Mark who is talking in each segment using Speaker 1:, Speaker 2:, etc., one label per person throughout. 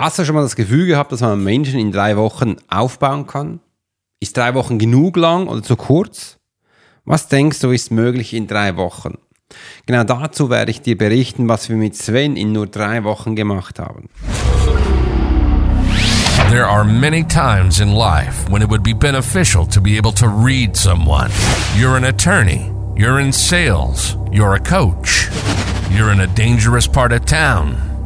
Speaker 1: Hast du schon mal das Gefühl gehabt, dass man Menschen in drei Wochen aufbauen kann? Ist drei Wochen genug lang oder zu kurz? Was denkst du ist möglich in drei Wochen? Genau dazu werde ich dir berichten, was wir mit Sven in nur drei Wochen gemacht haben.
Speaker 2: There are many times in life when it would be beneficial to be able to read someone. You're an attorney, you're in sales, you're a coach, you're in a dangerous part of town,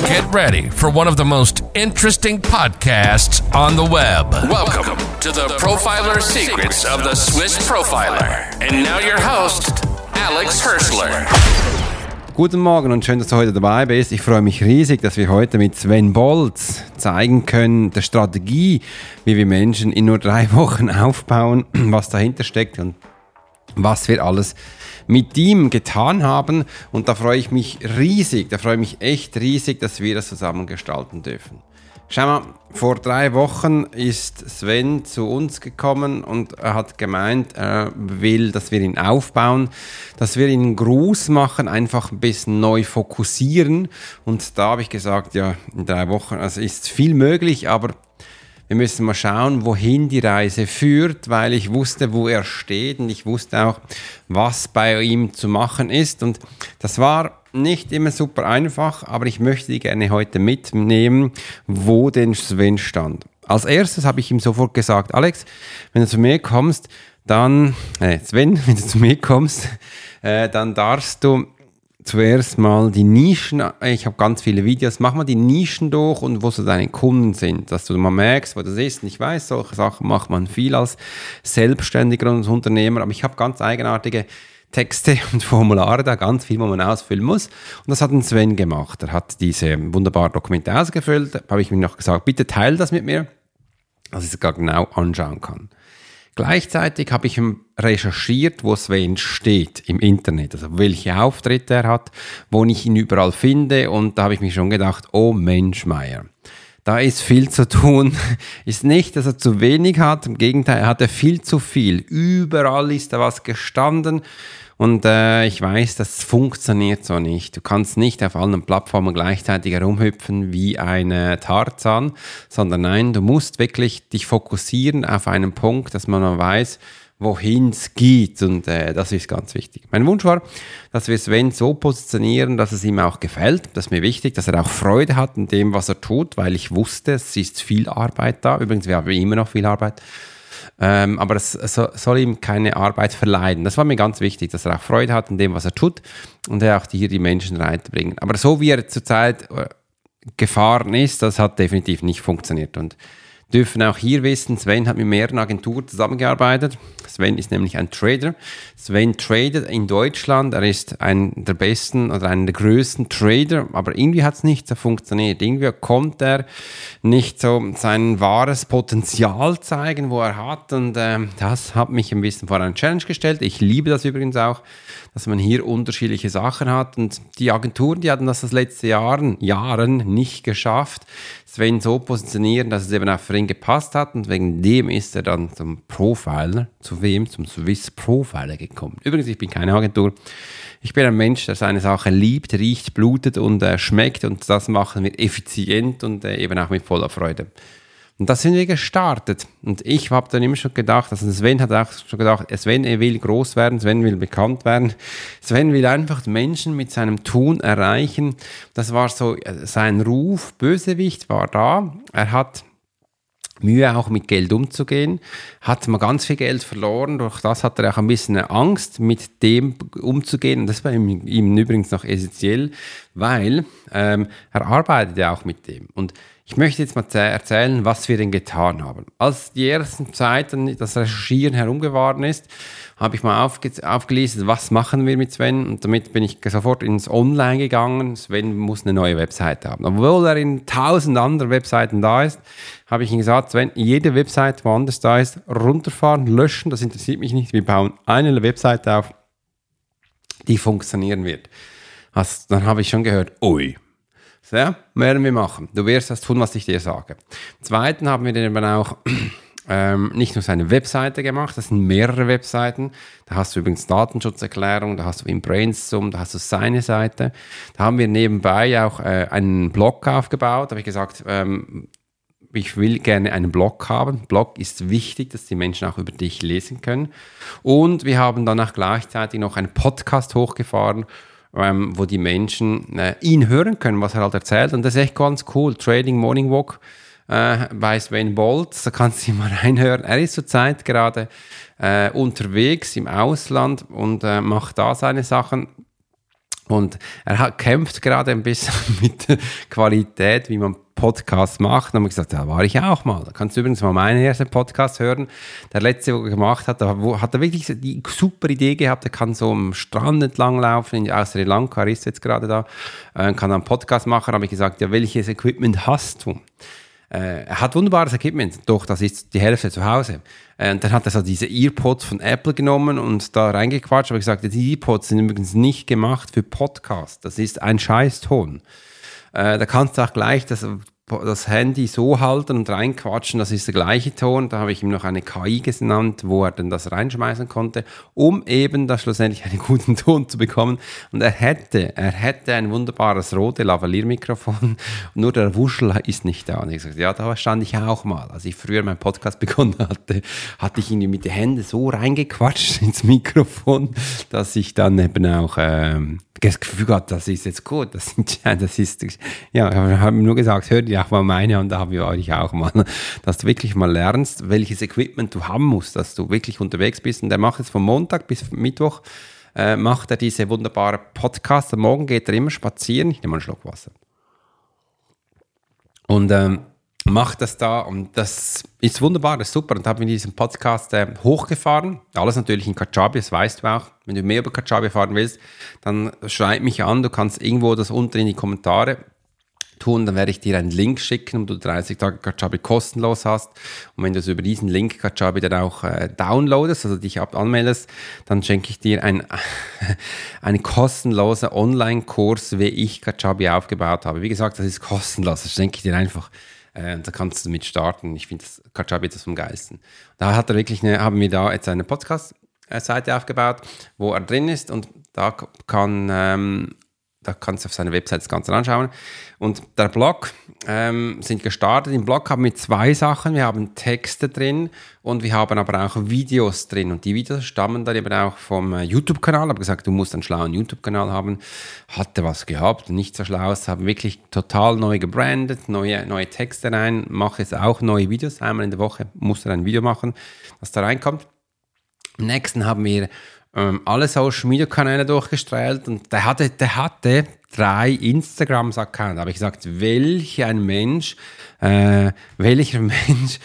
Speaker 2: Get ready for one of the most interesting podcasts on the web. Welcome to the Profiler Secrets of the Swiss Profiler. And now your host, Alex Hirschler.
Speaker 1: Guten Morgen und schön, dass du heute dabei bist. Ich freue mich riesig, dass wir heute mit Sven Bolz zeigen können, der Strategie, wie wir Menschen in nur drei Wochen aufbauen, was dahinter steckt und was wir alles mit ihm getan haben. Und da freue ich mich riesig, da freue ich mich echt riesig, dass wir das zusammen gestalten dürfen. Schau mal, vor drei Wochen ist Sven zu uns gekommen und er hat gemeint, er will, dass wir ihn aufbauen, dass wir ihn Gruß machen, einfach ein bisschen neu fokussieren. Und da habe ich gesagt, ja, in drei Wochen, also ist viel möglich, aber wir müssen mal schauen, wohin die Reise führt, weil ich wusste, wo er steht und ich wusste auch, was bei ihm zu machen ist. Und das war nicht immer super einfach, aber ich möchte die gerne heute mitnehmen, wo denn Sven stand. Als erstes habe ich ihm sofort gesagt, Alex, wenn du zu mir kommst, dann, äh, Sven, wenn du zu mir kommst, äh, dann darfst du zuerst mal die Nischen, ich habe ganz viele Videos, mach mal die Nischen durch und wo so deine Kunden sind, dass du mal merkst, wo das ist. Und ich weiß, solche Sachen macht man viel als Selbstständiger und Unternehmer, aber ich habe ganz eigenartige Texte und Formulare da, ganz viel, wo man ausfüllen muss. Und das hat ein Sven gemacht. Er hat diese wunderbaren Dokumente ausgefüllt. Habe ich mir noch gesagt, bitte teile das mit mir, dass ich es gar genau anschauen kann. Gleichzeitig habe ich recherchiert, wo Sven steht im Internet, also welche Auftritte er hat, wo ich ihn überall finde und da habe ich mir schon gedacht, oh Mensch, Meier. Da ist viel zu tun. Ist nicht, dass er zu wenig hat. Im Gegenteil, er hatte viel zu viel. Überall ist da was gestanden. Und äh, ich weiß, das funktioniert so nicht. Du kannst nicht auf allen Plattformen gleichzeitig herumhüpfen wie ein Tarzan, sondern nein, du musst wirklich dich fokussieren auf einen Punkt, dass man weiß, wohin es geht. Und äh, das ist ganz wichtig. Mein Wunsch war, dass wir Sven so positionieren, dass es ihm auch gefällt. Das ist mir wichtig, dass er auch Freude hat in dem, was er tut, weil ich wusste, es ist viel Arbeit da. Übrigens, wir haben immer noch viel Arbeit. Ähm, aber es, soll ihm keine Arbeit verleiden. Das war mir ganz wichtig, dass er auch Freude hat in dem, was er tut und er auch hier die Menschen reinbringen. Aber so wie er zurzeit äh, gefahren ist, das hat definitiv nicht funktioniert. Und dürfen auch hier wissen, Sven hat mit mehreren Agenturen zusammengearbeitet. Sven ist nämlich ein Trader. Sven tradet in Deutschland. Er ist ein der besten oder einer der größten Trader, aber irgendwie hat es nicht so funktioniert. Irgendwie konnte er nicht so sein wahres Potenzial zeigen, wo er hat. Und äh, das hat mich ein bisschen vor eine Challenge gestellt. Ich liebe das übrigens auch, dass man hier unterschiedliche Sachen hat. Und die Agenturen, die hatten das das letzte Jahren, Jahren nicht geschafft, Sven so positionieren, dass es eben auch für ihn gepasst hat. Und wegen dem ist er dann zum Profiler, zu wem? Zum Swiss Profiler gekommen. Übrigens, ich bin keine Agentur. Ich bin ein Mensch, der seine Sache liebt, riecht, blutet und äh, schmeckt. Und das machen wir effizient und äh, eben auch mit voller Freude. Und da sind wir gestartet. Und ich habe dann immer schon gedacht, also Sven hat auch schon gedacht, Sven will groß werden, Sven will bekannt werden. Sven will einfach Menschen mit seinem Tun erreichen. Das war so äh, sein Ruf. Bösewicht war da. Er hat Mühe auch mit Geld umzugehen, hat mal ganz viel Geld verloren, durch das hat er auch ein bisschen Angst, mit dem umzugehen und das war ihm, ihm übrigens noch essentiell, weil ähm, er arbeitet ja auch mit dem und Ich möchte jetzt mal erzählen, was wir denn getan haben. Als die ersten Zeiten das Recherchieren herumgeworden ist, habe ich mal aufge aufgelesen, was machen wir mit Sven und damit bin ich sofort ins Online gegangen. Sven muss eine neue Webseite haben. Obwohl er in tausend anderen Webseiten da ist, habe ich ihm gesagt, Sven, jede Webseite woanders da ist, runterfahren, löschen, das interessiert mich nicht. Wir bauen eine Webseite auf, die funktionieren wird. Also, dann habe ich schon gehört, ui, ja, werden wir machen. Du wirst das tun, was ich dir sage. Zweiten haben wir dann eben auch ähm, nicht nur seine Webseite gemacht, das sind mehrere Webseiten. Da hast du übrigens Datenschutzerklärung, da hast du im Brainstorm, da hast du seine Seite. Da haben wir nebenbei auch äh, einen Blog aufgebaut. Da habe ich gesagt, ähm, ich will gerne einen Blog haben. Blog ist wichtig, dass die Menschen auch über dich lesen können. Und wir haben dann auch gleichzeitig noch einen Podcast hochgefahren ähm, wo die Menschen äh, ihn hören können, was er halt erzählt. Und das ist echt ganz cool. Trading Morning Walk äh, bei Sven Bolt, da kannst du mal reinhören. Er ist zurzeit gerade äh, unterwegs im Ausland und äh, macht da seine Sachen. Und er hat, kämpft gerade ein bisschen mit der Qualität, wie man Podcasts macht. Dann haben wir gesagt, da war ich auch mal. Da kannst du übrigens mal meinen ersten Podcast hören. Der letzte, wo er gemacht hat, da hat er wirklich die super Idee gehabt. Er kann so am Strand entlang laufen, in Sri Lanka, ist jetzt gerade da, äh, kann einen Podcast machen. Da habe ich gesagt, ja, welches Equipment hast du? Äh, er hat wunderbares Equipment, doch das ist die Hälfte zu Hause. Äh, und dann hat er so diese Earpods von Apple genommen und da reingequatscht. Aber gesagt, die Earpods sind übrigens nicht gemacht für Podcast. Das ist ein Scheißton. Äh, da kannst du auch gleich das das Handy so halten und reinquatschen, das ist der gleiche Ton. Da habe ich ihm noch eine KI genannt, wo er dann das reinschmeißen konnte, um eben da schlussendlich einen guten Ton zu bekommen. Und er hätte, er hätte ein wunderbares rote Lavalier-Mikrofon, nur der Wuschel ist nicht da. Und ich gesagt, ja, da stand ich auch mal. Als ich früher meinen Podcast begonnen hatte, hatte ich ihn mit den Händen so reingequatscht ins Mikrofon, dass ich dann eben auch ähm, das Gefühl gehabt, das ist jetzt gut, das, sind, das ist, ja, ich habe nur gesagt, hör dir auch mal meine und da habe ich euch auch mal, dass du wirklich mal lernst, welches Equipment du haben musst, dass du wirklich unterwegs bist. Und der macht jetzt von Montag bis Mittwoch, äh, macht er diese wunderbare Podcast, am Morgen geht er immer spazieren, ich nehme einen Schluck Wasser. Und ähm, macht das da und das ist wunderbar, das ist super. Und habe mir diesen Podcast äh, hochgefahren. Alles natürlich in Kajabi, das weißt du auch. Wenn du mehr über Kajabi fahren willst, dann schreib mich an. Du kannst irgendwo das unten in die Kommentare tun. Dann werde ich dir einen Link schicken, wo du 30 Tage Kajabi kostenlos hast. Und wenn du es über diesen Link Kajabi dann auch äh, downloadest, also dich anmeldest, dann schenke ich dir ein, einen kostenlosen Online-Kurs, wie ich Kajabi aufgebaut habe. Wie gesagt, das ist kostenlos. Das schenke ich dir einfach. Äh, da kannst du mit starten. Ich finde das Kajabi das vom Geisten. Da hat er wirklich eine, haben wir da jetzt eine Podcast-Seite aufgebaut, wo er drin ist und da kann ähm, da kannst du auf seiner Website das Ganze anschauen. Und der Blog ähm, sind gestartet. Im Blog haben wir zwei Sachen. Wir haben Texte drin und wir haben aber auch Videos drin. Und die Videos stammen dann eben auch vom äh, YouTube-Kanal. Ich habe gesagt, du musst einen schlauen YouTube-Kanal haben. Hatte was gehabt, nicht so schlau. Haben wirklich total neu gebrandet, neue, neue Texte rein. Mache jetzt auch neue Videos. Einmal in der Woche muss er ein Video machen, das da reinkommt. Im nächsten haben wir ähm, alle Social Media Kanäle durchgestrahlt und der hatte, der hatte drei Instagrams-Accounts. Da habe ich gesagt, welch ein Mensch, äh, welcher Mensch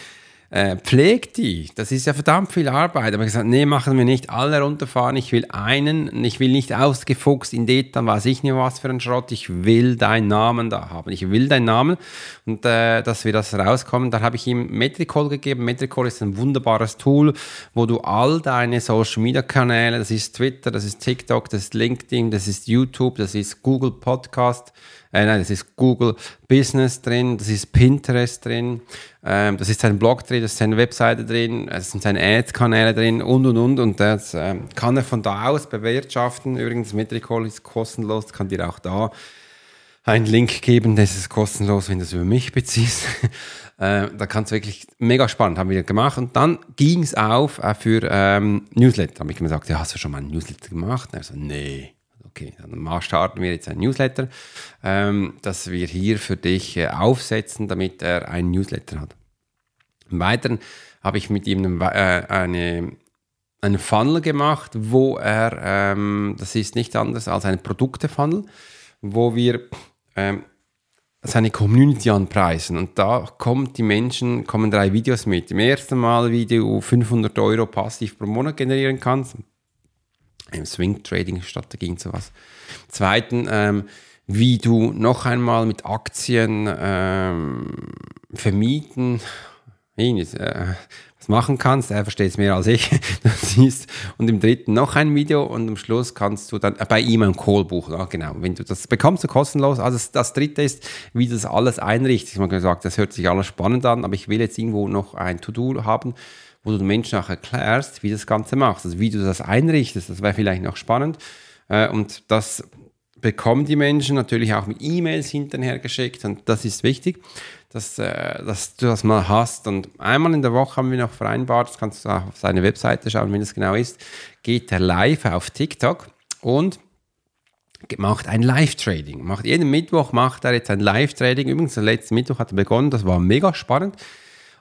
Speaker 1: äh, pflegt die. Das ist ja verdammt viel Arbeit. Aber gesagt, nee, machen wir nicht alle runterfahren. Ich will einen, ich will nicht ausgefuchst in Detail, weiß ich nicht was für ein Schrott. Ich will deinen Namen da haben. Ich will deinen Namen und äh, dass wir das rauskommen. Da habe ich ihm Metricol gegeben. Metricol ist ein wunderbares Tool, wo du all deine Social Media Kanäle, das ist Twitter, das ist TikTok, das ist LinkedIn, das ist YouTube, das ist Google Podcast, äh, nein, das ist Google Business drin, das ist Pinterest drin, ähm, das ist sein Blog drin, das ist seine Webseite drin, es sind seine Ads-Kanäle drin und und und. Und das ähm, kann er von da aus bewirtschaften. Übrigens, Metricol ist kostenlos, kann dir auch da einen Link geben, das ist kostenlos, wenn du es über mich beziehst. äh, da kannst du wirklich mega spannend, haben wir gemacht. Und dann ging es auf äh, für ähm, Newsletter. Da habe ich gesagt, ja, hast du schon mal ein Newsletter gemacht? Er so, nee okay, dann starten wir jetzt ein Newsletter, ähm, das wir hier für dich äh, aufsetzen, damit er ein Newsletter hat. Im Weiteren habe ich mit ihm äh, eine, einen Funnel gemacht, wo er, ähm, das ist nicht anders als ein Produkte-Funnel, wo wir ähm, seine Community anpreisen. Und da kommen die Menschen, kommen drei Videos mit. Im ersten Mal Video 500 Euro passiv pro Monat generieren kannst. Im Swing Trading Strategien sowas. Zweiten, ähm, wie du noch einmal mit Aktien ähm, vermieten, äh, was machen kannst. Er versteht es mehr als ich. Und im dritten noch ein Video und am Schluss kannst du dann äh, bei ihm ein Call buchen. Ja, genau. Wenn du das bekommst du kostenlos. Also das, das dritte ist, wie du das alles einrichtest. Ich habe gesagt, das hört sich alles spannend an, aber ich will jetzt irgendwo noch ein To-Do haben, wo du den Menschen auch erklärst, wie das Ganze machst. Also wie du das einrichtest. Das wäre vielleicht noch spannend. Äh, und das bekommen die Menschen natürlich auch mit E-Mails hinterher geschickt und das ist wichtig, dass, äh, dass du das mal hast. Und einmal in der Woche haben wir noch vereinbart, das kannst du auch auf seine Webseite schauen, wenn das genau ist, geht er live auf TikTok und macht ein Live-Trading. Macht jeden Mittwoch macht er jetzt ein Live-Trading. Übrigens, der letzte Mittwoch hat er begonnen, das war mega spannend.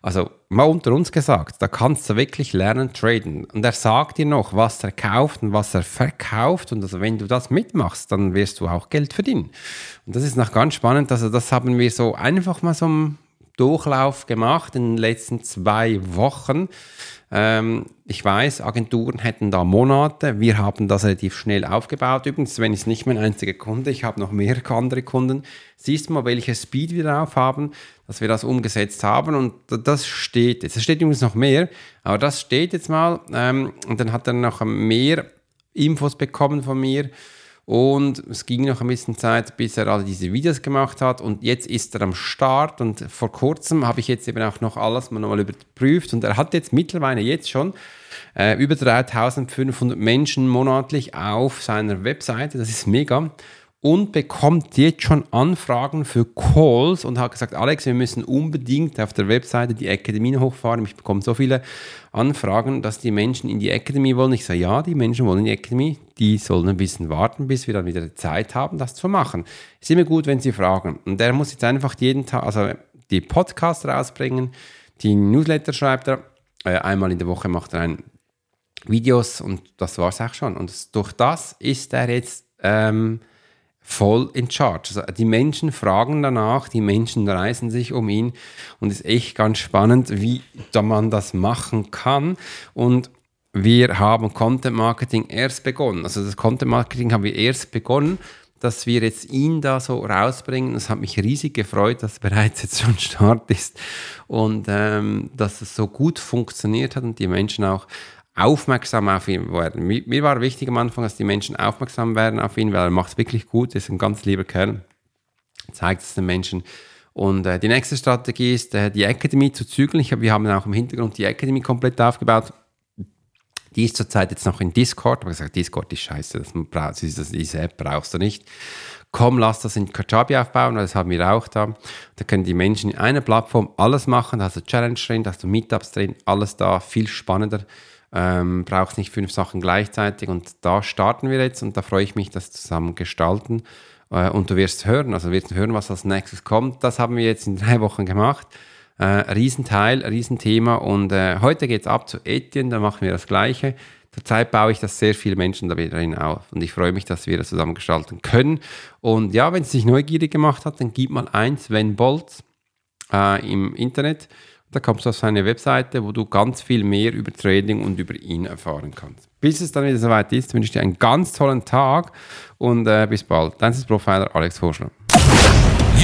Speaker 1: Also mal unter uns gesagt, da kannst du wirklich lernen traden. Und er sagt dir noch, was er kauft und was er verkauft. Und also wenn du das mitmachst, dann wirst du auch Geld verdienen. Und das ist noch ganz spannend. Also das haben wir so einfach mal so Durchlauf gemacht in den letzten zwei Wochen. Ähm, ich weiß, Agenturen hätten da Monate. Wir haben das relativ schnell aufgebaut. Übrigens, Sven ist nicht mein einziger Kunde. Ich habe noch mehr andere Kunden. Siehst du mal, welche Speed wir drauf haben, dass wir das umgesetzt haben. Und das steht jetzt. Es steht übrigens noch mehr, aber das steht jetzt mal. Ähm, und dann hat er noch mehr Infos bekommen von mir. Und es ging noch ein bisschen Zeit, bis er all diese Videos gemacht hat. Und jetzt ist er am Start. Und vor kurzem habe ich jetzt eben auch noch alles mal nochmal überprüft. Und er hat jetzt mittlerweile jetzt schon äh, über 3500 Menschen monatlich auf seiner Webseite. Das ist mega und bekommt jetzt schon Anfragen für Calls und hat gesagt, Alex, wir müssen unbedingt auf der Webseite die Akademie hochfahren. Ich bekomme so viele Anfragen, dass die Menschen in die Akademie wollen. Ich sage, ja, die Menschen wollen in die Akademie. Die sollen ein bisschen warten, bis wir dann wieder Zeit haben, das zu machen. Ist immer gut, wenn sie fragen. Und der muss jetzt einfach jeden Tag, also die Podcasts rausbringen, die Newsletter schreibt er, äh, einmal in der Woche macht er ein Videos und das war es auch schon. Und durch das ist er jetzt... Ähm, voll in charge. Also die Menschen fragen danach, die Menschen reißen sich um ihn und es ist echt ganz spannend, wie da man das machen kann. Und wir haben Content Marketing erst begonnen. Also das Content Marketing haben wir erst begonnen, dass wir jetzt ihn da so rausbringen. Es hat mich riesig gefreut, dass bereits jetzt schon Start ist und ähm, dass es so gut funktioniert hat und die Menschen auch aufmerksam auf ihn werden. Mir war wichtig am Anfang, dass die Menschen aufmerksam werden auf ihn, weil er macht es wirklich gut, ist ein ganz lieber Kerl, zeigt es den Menschen. Und äh, die nächste Strategie ist, äh, die Academy zu zügeln. Ich hab, wir haben auch im Hintergrund die Academy komplett aufgebaut. Die ist zurzeit jetzt noch in Discord. Ich habe gesagt, Discord ist scheiße, das, diese App brauchst du nicht. Komm, lass das in Kajabi aufbauen, das haben wir auch da. Da können die Menschen in einer Plattform alles machen. Da hast du Challenge drin, da hast du Meetups drin, alles da, viel spannender ähm, braucht nicht fünf Sachen gleichzeitig und da starten wir jetzt und da freue ich mich, das zusammen gestalten. Äh, und du wirst hören, also wirst hören, was als nächstes kommt. Das haben wir jetzt in drei Wochen gemacht. Äh, Riesenteil, Riesenthema und äh, heute geht es ab zu Etienne, da machen wir das Gleiche. Zurzeit baue ich das sehr viele Menschen da wieder hin auf und ich freue mich, dass wir das zusammen gestalten können. Und ja, wenn es dich neugierig gemacht hat, dann gib mal eins, wenn Bolz äh, im Internet da kommst du auf seine Webseite, wo du ganz viel mehr über Trading und über ihn erfahren kannst. Bis es dann wieder soweit ist, wünsche ich dir einen ganz tollen Tag und äh, bis bald. Dein Profiler Alex Horschler.